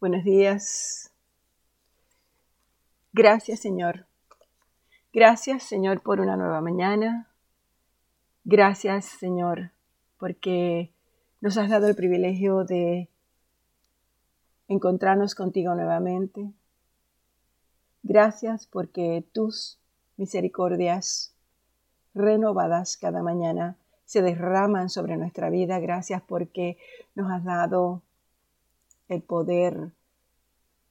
Buenos días. Gracias Señor. Gracias Señor por una nueva mañana. Gracias Señor porque nos has dado el privilegio de encontrarnos contigo nuevamente. Gracias porque tus misericordias renovadas cada mañana se derraman sobre nuestra vida. Gracias porque nos has dado el poder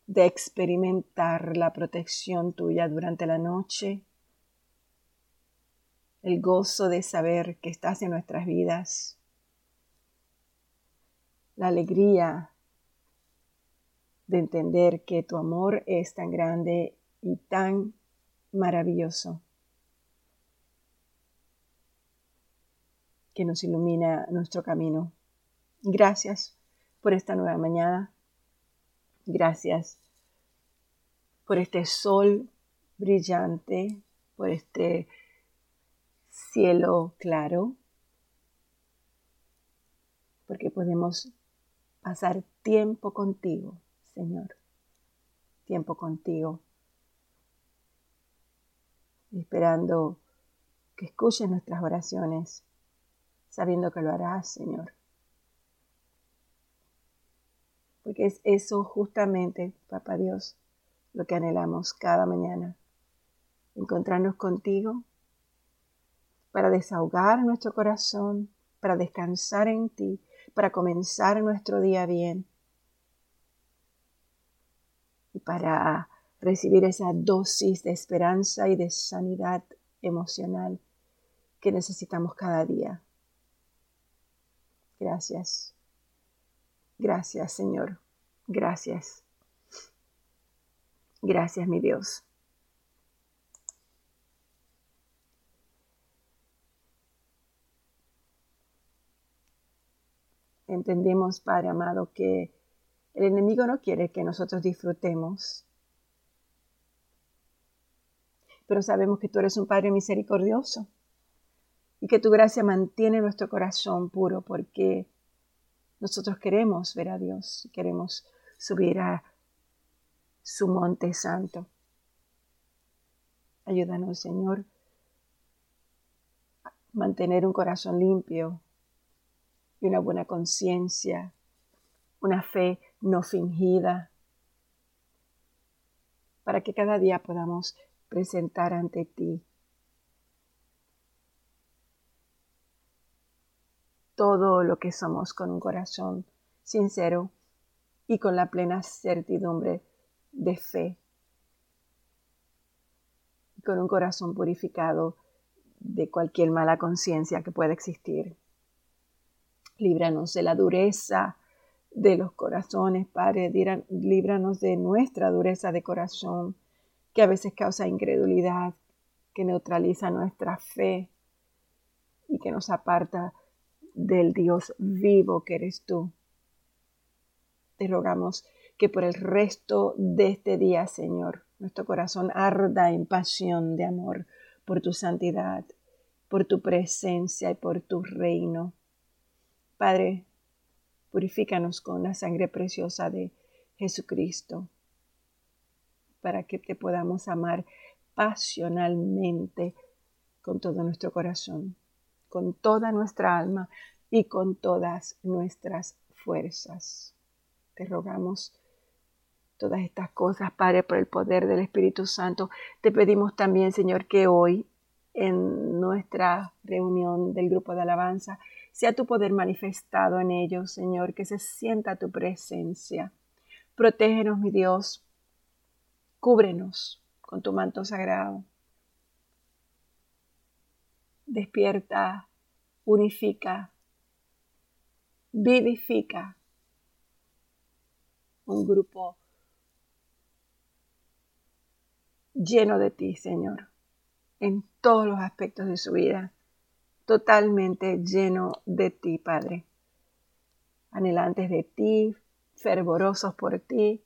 de experimentar la protección tuya durante la noche, el gozo de saber que estás en nuestras vidas, la alegría de entender que tu amor es tan grande y tan maravilloso que nos ilumina nuestro camino. Gracias por esta nueva mañana. Gracias por este sol brillante, por este cielo claro, porque podemos pasar tiempo contigo, Señor, tiempo contigo, esperando que escuches nuestras oraciones, sabiendo que lo harás, Señor porque es eso justamente, Papá Dios, lo que anhelamos cada mañana. Encontrarnos contigo para desahogar nuestro corazón, para descansar en ti, para comenzar nuestro día bien y para recibir esa dosis de esperanza y de sanidad emocional que necesitamos cada día. Gracias. Gracias, Señor. Gracias. Gracias, mi Dios. Entendemos, Padre amado, que el enemigo no quiere que nosotros disfrutemos. Pero sabemos que tú eres un Padre misericordioso y que tu gracia mantiene nuestro corazón puro porque nosotros queremos ver a Dios, queremos subir a su monte santo. Ayúdanos, Señor, a mantener un corazón limpio y una buena conciencia, una fe no fingida, para que cada día podamos presentar ante ti todo lo que somos con un corazón sincero y con la plena certidumbre de fe, con un corazón purificado de cualquier mala conciencia que pueda existir. Líbranos de la dureza de los corazones, Padre, líbranos de nuestra dureza de corazón, que a veces causa incredulidad, que neutraliza nuestra fe y que nos aparta del Dios vivo que eres tú. Te rogamos que por el resto de este día, Señor, nuestro corazón arda en pasión de amor por tu santidad, por tu presencia y por tu reino. Padre, purifícanos con la sangre preciosa de Jesucristo, para que te podamos amar pasionalmente con todo nuestro corazón con toda nuestra alma y con todas nuestras fuerzas. Te rogamos todas estas cosas, Padre, por el poder del Espíritu Santo. Te pedimos también, Señor, que hoy en nuestra reunión del grupo de alabanza sea tu poder manifestado en ellos, Señor, que se sienta tu presencia. Protégenos, mi Dios. Cúbrenos con tu manto sagrado despierta, unifica, vivifica un grupo lleno de ti, Señor, en todos los aspectos de su vida, totalmente lleno de ti, Padre, anhelantes de ti, fervorosos por ti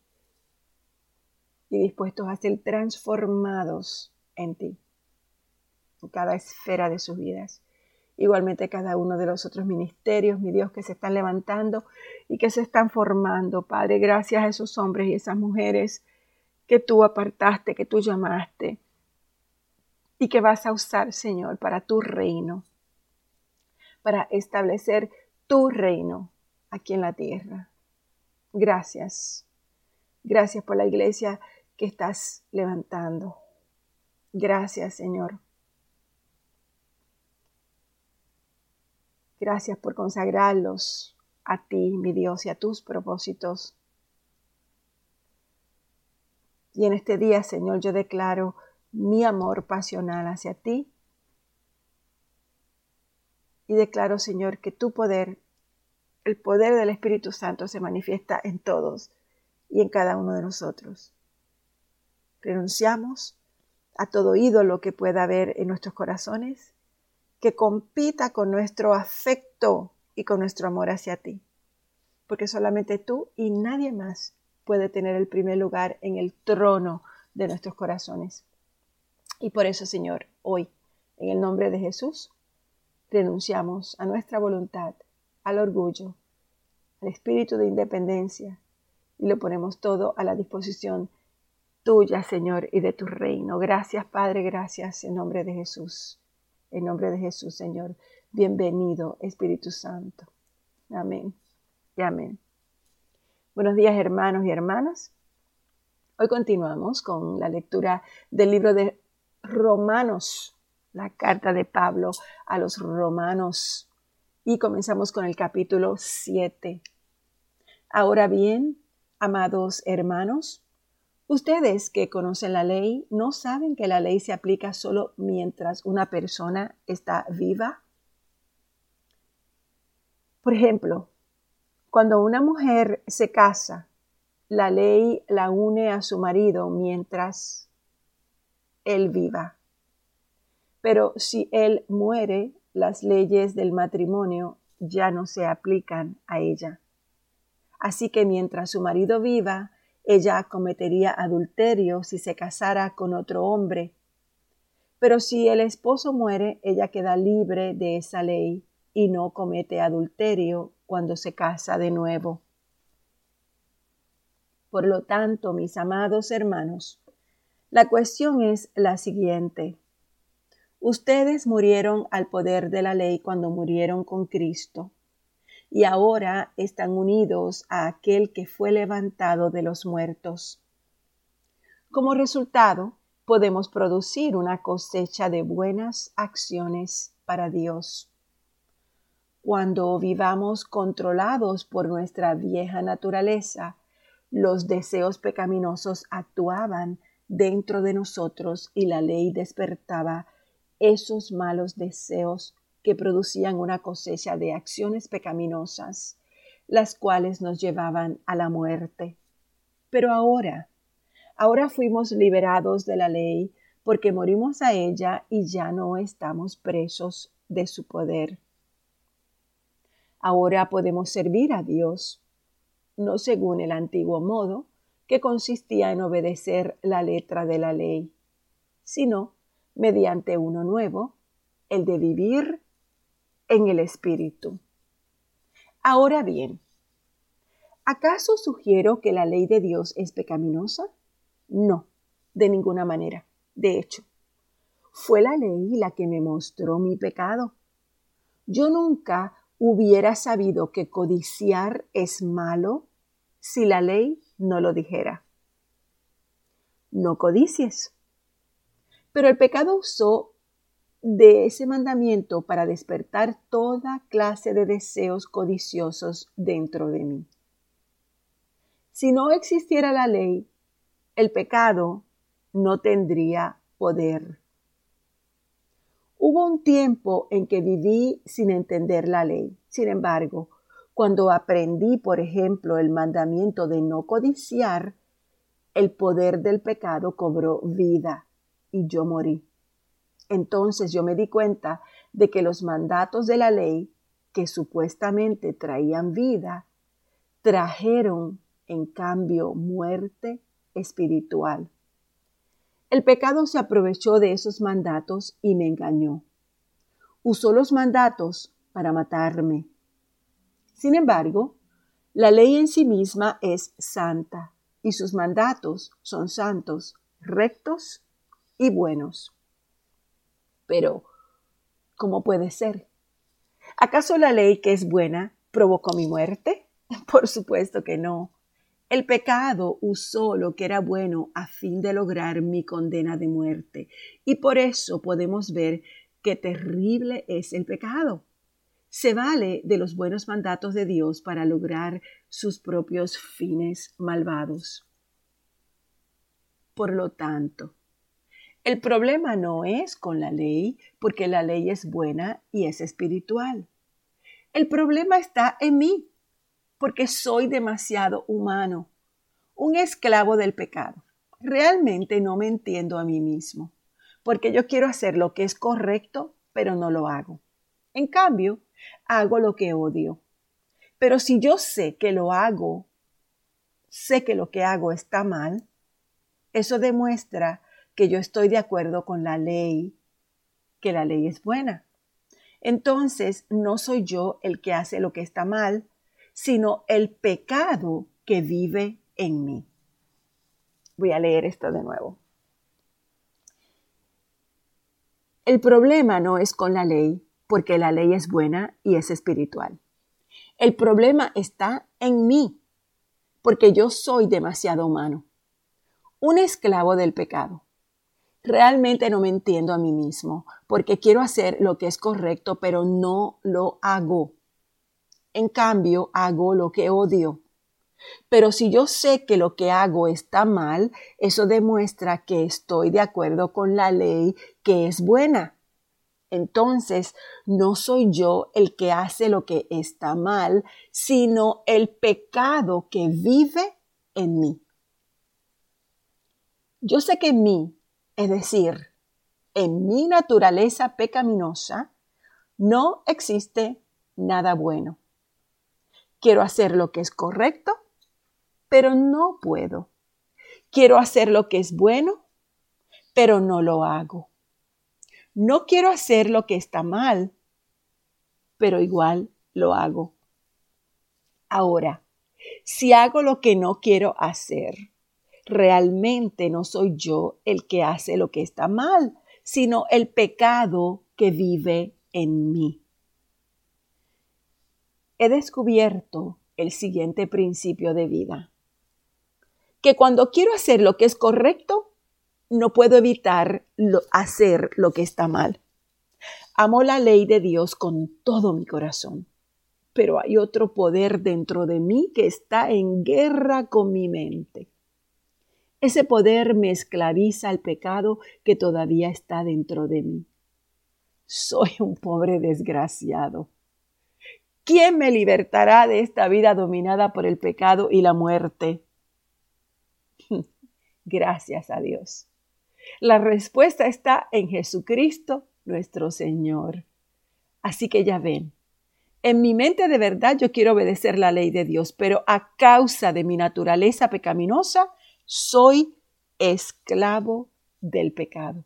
y dispuestos a ser transformados en ti cada esfera de sus vidas. igualmente cada uno de los otros ministerios, mi Dios, que se están levantando y que se están formando. Padre, gracias a esos hombres y esas mujeres que tú apartaste, que tú llamaste y que vas a usar, Señor, para tu reino, para establecer tu reino aquí en la tierra. Gracias. Gracias por la iglesia que estás levantando. Gracias, Señor. Gracias por consagrarlos a ti, mi Dios, y a tus propósitos. Y en este día, Señor, yo declaro mi amor pasional hacia ti. Y declaro, Señor, que tu poder, el poder del Espíritu Santo se manifiesta en todos y en cada uno de nosotros. Renunciamos a todo ídolo que pueda haber en nuestros corazones, que compita con nuestro afecto y con nuestro amor hacia ti. Porque solamente tú y nadie más puede tener el primer lugar en el trono de nuestros corazones. Y por eso, Señor, hoy, en el nombre de Jesús, renunciamos a nuestra voluntad, al orgullo, al espíritu de independencia y lo ponemos todo a la disposición tuya, Señor, y de tu reino. Gracias, Padre, gracias en nombre de Jesús. En nombre de Jesús, Señor. Bienvenido, Espíritu Santo. Amén y amén. Buenos días hermanos y hermanas. Hoy continuamos con la lectura del libro de Romanos, la carta de Pablo a los romanos. Y comenzamos con el capítulo 7. Ahora bien, amados hermanos, ustedes que conocen la ley, ¿no saben que la ley se aplica solo mientras una persona está viva? Por ejemplo, cuando una mujer se casa, la ley la une a su marido mientras él viva. Pero si él muere, las leyes del matrimonio ya no se aplican a ella. Así que mientras su marido viva, ella cometería adulterio si se casara con otro hombre. Pero si el esposo muere, ella queda libre de esa ley y no comete adulterio cuando se casa de nuevo. Por lo tanto, mis amados hermanos, la cuestión es la siguiente. Ustedes murieron al poder de la ley cuando murieron con Cristo y ahora están unidos a aquel que fue levantado de los muertos. Como resultado, podemos producir una cosecha de buenas acciones para Dios cuando vivamos controlados por nuestra vieja naturaleza, los deseos pecaminosos actuaban dentro de nosotros y la ley despertaba esos malos deseos que producían una cosecha de acciones pecaminosas, las cuales nos llevaban a la muerte. Pero ahora, ahora fuimos liberados de la ley porque morimos a ella y ya no estamos presos de su poder. Ahora podemos servir a Dios, no según el antiguo modo, que consistía en obedecer la letra de la ley, sino mediante uno nuevo, el de vivir en el Espíritu. Ahora bien, ¿acaso sugiero que la ley de Dios es pecaminosa? No, de ninguna manera. De hecho, fue la ley la que me mostró mi pecado. Yo nunca hubiera sabido que codiciar es malo si la ley no lo dijera. No codicies. Pero el pecado usó de ese mandamiento para despertar toda clase de deseos codiciosos dentro de mí. Si no existiera la ley, el pecado no tendría poder. Hubo un tiempo en que viví sin entender la ley. Sin embargo, cuando aprendí, por ejemplo, el mandamiento de no codiciar, el poder del pecado cobró vida y yo morí. Entonces yo me di cuenta de que los mandatos de la ley, que supuestamente traían vida, trajeron en cambio muerte espiritual. El pecado se aprovechó de esos mandatos y me engañó. usó los mandatos para matarme. Sin embargo, la ley en sí misma es santa y sus mandatos son santos, rectos y buenos. Pero, ¿cómo puede ser? ¿Acaso la ley que es buena provocó mi muerte? Por supuesto que no. El pecado usó lo que era bueno a fin de lograr mi condena de muerte. Y por eso podemos ver qué terrible es el pecado. Se vale de los buenos mandatos de Dios para lograr sus propios fines malvados. Por lo tanto, el problema no es con la ley, porque la ley es buena y es espiritual. El problema está en mí, porque soy demasiado humano, un esclavo del pecado. Realmente no me entiendo a mí mismo, porque yo quiero hacer lo que es correcto, pero no lo hago. En cambio, hago lo que odio. Pero si yo sé que lo hago, sé que lo que hago está mal, eso demuestra que yo estoy de acuerdo con la ley, que la ley es buena. Entonces, no soy yo el que hace lo que está mal, sino el pecado que vive en mí. Voy a leer esto de nuevo. El problema no es con la ley, porque la ley es buena y es espiritual. El problema está en mí, porque yo soy demasiado humano, un esclavo del pecado. Realmente no me entiendo a mí mismo, porque quiero hacer lo que es correcto, pero no lo hago. En cambio, hago lo que odio. Pero si yo sé que lo que hago está mal, eso demuestra que estoy de acuerdo con la ley que es buena. Entonces, no soy yo el que hace lo que está mal, sino el pecado que vive en mí. Yo sé que en mí, es decir, en mi naturaleza pecaminosa, no existe nada bueno. Quiero hacer lo que es correcto, pero no puedo. Quiero hacer lo que es bueno, pero no lo hago. No quiero hacer lo que está mal, pero igual lo hago. Ahora, si hago lo que no quiero hacer, realmente no soy yo el que hace lo que está mal, sino el pecado que vive en mí. He descubierto el siguiente principio de vida que cuando quiero hacer lo que es correcto, no puedo evitar hacer lo que está mal. Amo la ley de Dios con todo mi corazón, pero hay otro poder dentro de mí que está en guerra con mi mente. Ese poder me esclaviza al pecado que todavía está dentro de mí. Soy un pobre desgraciado. ¿Quién me libertará de esta vida dominada por el pecado y la muerte? Gracias a Dios. La respuesta está en Jesucristo nuestro Señor. Así que ya ven, en mi mente de verdad yo quiero obedecer la ley de Dios, pero a causa de mi naturaleza pecaminosa, soy esclavo del pecado.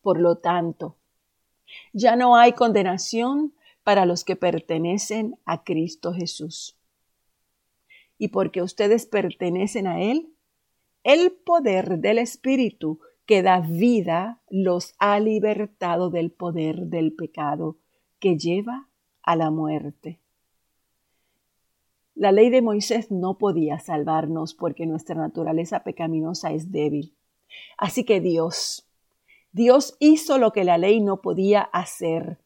Por lo tanto, ya no hay condenación para los que pertenecen a Cristo Jesús y porque ustedes pertenecen a Él, el poder del Espíritu que da vida los ha libertado del poder del pecado que lleva a la muerte. La ley de Moisés no podía salvarnos porque nuestra naturaleza pecaminosa es débil. Así que Dios, Dios hizo lo que la ley no podía hacer.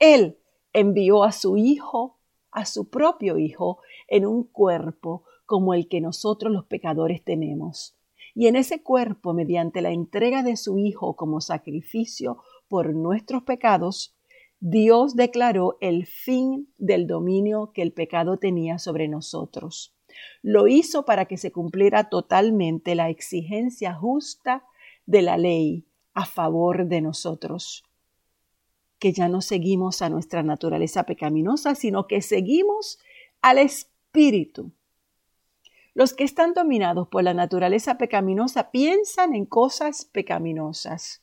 Él envió a su Hijo, a su propio Hijo, en un cuerpo como el que nosotros los pecadores tenemos. Y en ese cuerpo, mediante la entrega de su Hijo como sacrificio por nuestros pecados, Dios declaró el fin del dominio que el pecado tenía sobre nosotros. Lo hizo para que se cumpliera totalmente la exigencia justa de la ley a favor de nosotros, que ya no seguimos a nuestra naturaleza pecaminosa, sino que seguimos al Espíritu. Los que están dominados por la naturaleza pecaminosa piensan en cosas pecaminosas.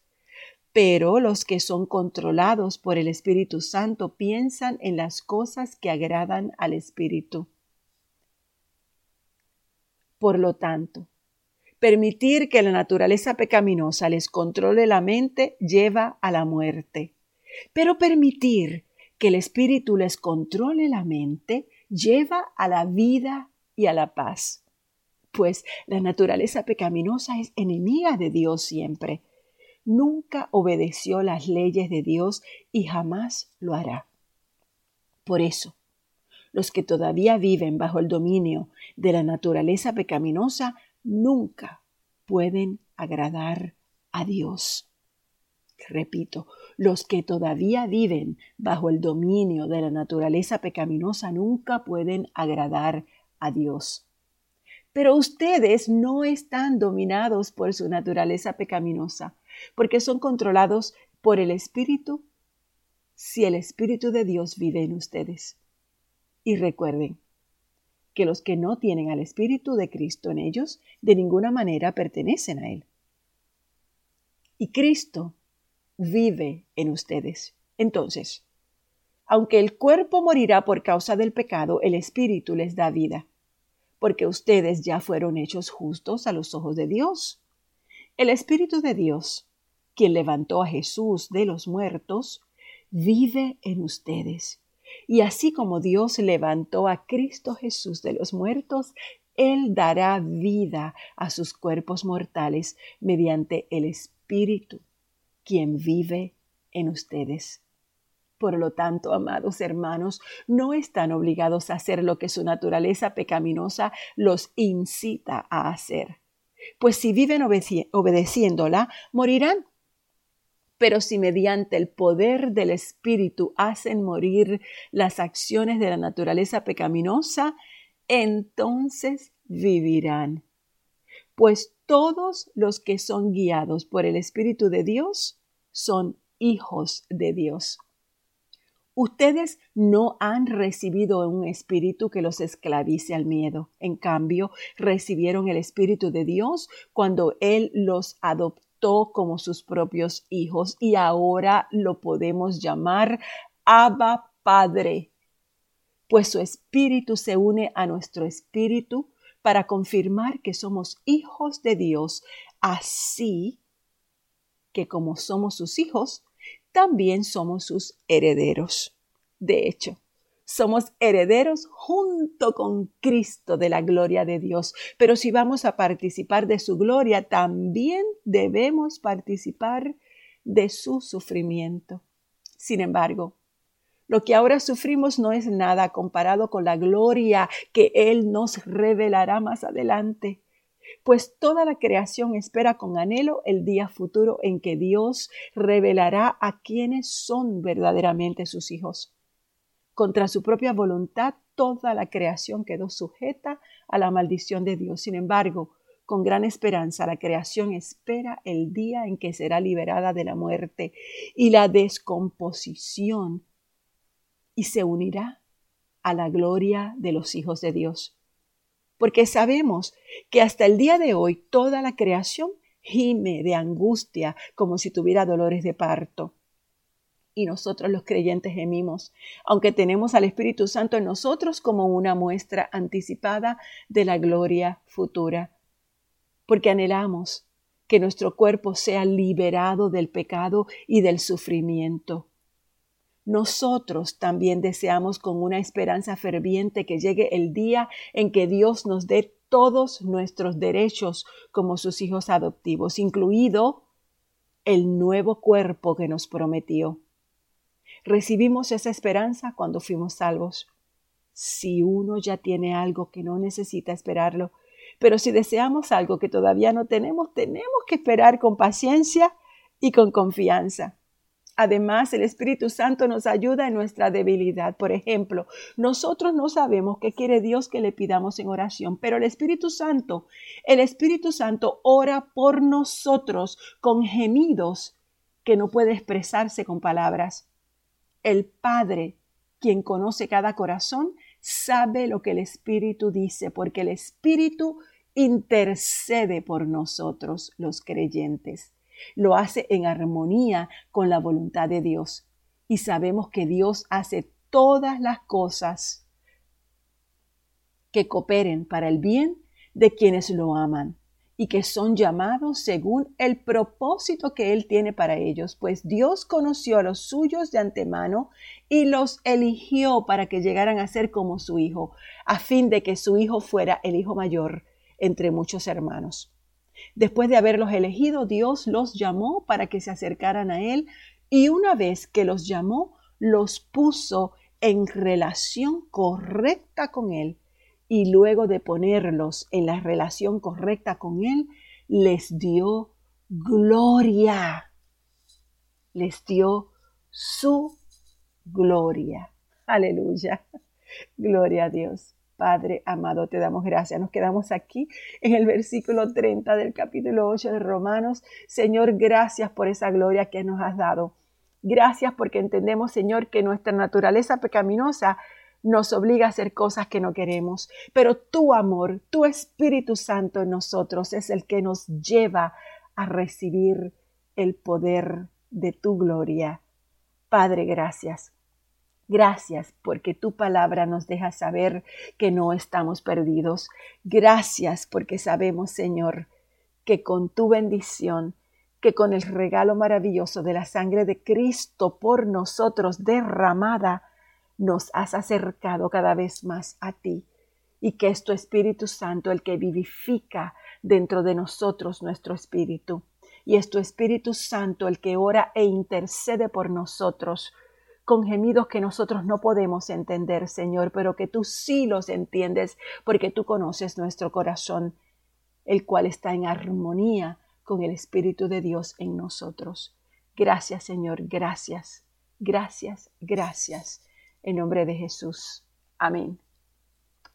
Pero los que son controlados por el Espíritu Santo piensan en las cosas que agradan al Espíritu. Por lo tanto, permitir que la naturaleza pecaminosa les controle la mente lleva a la muerte. Pero permitir que el Espíritu les controle la mente lleva a la vida y a la paz. Pues la naturaleza pecaminosa es enemiga de Dios siempre nunca obedeció las leyes de Dios y jamás lo hará. Por eso, los que todavía viven bajo el dominio de la naturaleza pecaminosa nunca pueden agradar a Dios. Repito, los que todavía viven bajo el dominio de la naturaleza pecaminosa nunca pueden agradar a Dios. Pero ustedes no están dominados por su naturaleza pecaminosa porque son controlados por el Espíritu si el Espíritu de Dios vive en ustedes. Y recuerden que los que no tienen al Espíritu de Cristo en ellos, de ninguna manera pertenecen a Él. Y Cristo vive en ustedes. Entonces, aunque el cuerpo morirá por causa del pecado, el Espíritu les da vida, porque ustedes ya fueron hechos justos a los ojos de Dios. El Espíritu de Dios, quien levantó a Jesús de los muertos, vive en ustedes. Y así como Dios levantó a Cristo Jesús de los muertos, Él dará vida a sus cuerpos mortales mediante el Espíritu, quien vive en ustedes. Por lo tanto, amados hermanos, no están obligados a hacer lo que su naturaleza pecaminosa los incita a hacer pues si viven obedeciéndola, morirán. Pero si mediante el poder del Espíritu hacen morir las acciones de la naturaleza pecaminosa, entonces vivirán. Pues todos los que son guiados por el Espíritu de Dios son hijos de Dios. Ustedes no han recibido un espíritu que los esclavice al miedo. En cambio, recibieron el Espíritu de Dios cuando Él los adoptó como sus propios hijos y ahora lo podemos llamar Abba Padre, pues su Espíritu se une a nuestro Espíritu para confirmar que somos hijos de Dios, así que como somos sus hijos, también somos sus herederos. De hecho, somos herederos junto con Cristo de la gloria de Dios. Pero si vamos a participar de su gloria, también debemos participar de su sufrimiento. Sin embargo, lo que ahora sufrimos no es nada comparado con la gloria que Él nos revelará más adelante pues toda la creación espera con anhelo el día futuro en que Dios revelará a quienes son verdaderamente sus hijos. Contra su propia voluntad, toda la creación quedó sujeta a la maldición de Dios. Sin embargo, con gran esperanza, la creación espera el día en que será liberada de la muerte y la descomposición y se unirá a la gloria de los hijos de Dios porque sabemos que hasta el día de hoy toda la creación gime de angustia como si tuviera dolores de parto. Y nosotros los creyentes gemimos, aunque tenemos al Espíritu Santo en nosotros como una muestra anticipada de la gloria futura, porque anhelamos que nuestro cuerpo sea liberado del pecado y del sufrimiento nosotros también deseamos con una esperanza ferviente que llegue el día en que Dios nos dé todos nuestros derechos como sus hijos adoptivos, incluido el nuevo cuerpo que nos prometió. Recibimos esa esperanza cuando fuimos salvos. Si uno ya tiene algo que no necesita esperarlo, pero si deseamos algo que todavía no tenemos, tenemos que esperar con paciencia y con confianza. Además, el Espíritu Santo nos ayuda en nuestra debilidad. Por ejemplo, nosotros no sabemos qué quiere Dios que le pidamos en oración, pero el Espíritu Santo, el Espíritu Santo ora por nosotros con gemidos que no puede expresarse con palabras. El Padre, quien conoce cada corazón, sabe lo que el Espíritu dice, porque el Espíritu intercede por nosotros, los creyentes. Lo hace en armonía con la voluntad de Dios. Y sabemos que Dios hace todas las cosas que cooperen para el bien de quienes lo aman y que son llamados según el propósito que Él tiene para ellos, pues Dios conoció a los suyos de antemano y los eligió para que llegaran a ser como su Hijo, a fin de que su Hijo fuera el Hijo mayor entre muchos hermanos. Después de haberlos elegido, Dios los llamó para que se acercaran a Él y una vez que los llamó, los puso en relación correcta con Él y luego de ponerlos en la relación correcta con Él, les dio gloria. Les dio su gloria. Aleluya. Gloria a Dios. Padre amado, te damos gracias. Nos quedamos aquí en el versículo 30 del capítulo 8 de Romanos. Señor, gracias por esa gloria que nos has dado. Gracias porque entendemos, Señor, que nuestra naturaleza pecaminosa nos obliga a hacer cosas que no queremos, pero tu amor, tu Espíritu Santo en nosotros es el que nos lleva a recibir el poder de tu gloria. Padre, gracias. Gracias porque tu palabra nos deja saber que no estamos perdidos. Gracias porque sabemos, Señor, que con tu bendición, que con el regalo maravilloso de la sangre de Cristo por nosotros derramada, nos has acercado cada vez más a ti y que es tu Espíritu Santo el que vivifica dentro de nosotros nuestro espíritu. Y es tu Espíritu Santo el que ora e intercede por nosotros con gemidos que nosotros no podemos entender, Señor, pero que tú sí los entiendes porque tú conoces nuestro corazón, el cual está en armonía con el Espíritu de Dios en nosotros. Gracias, Señor, gracias, gracias, gracias. En nombre de Jesús. Amén.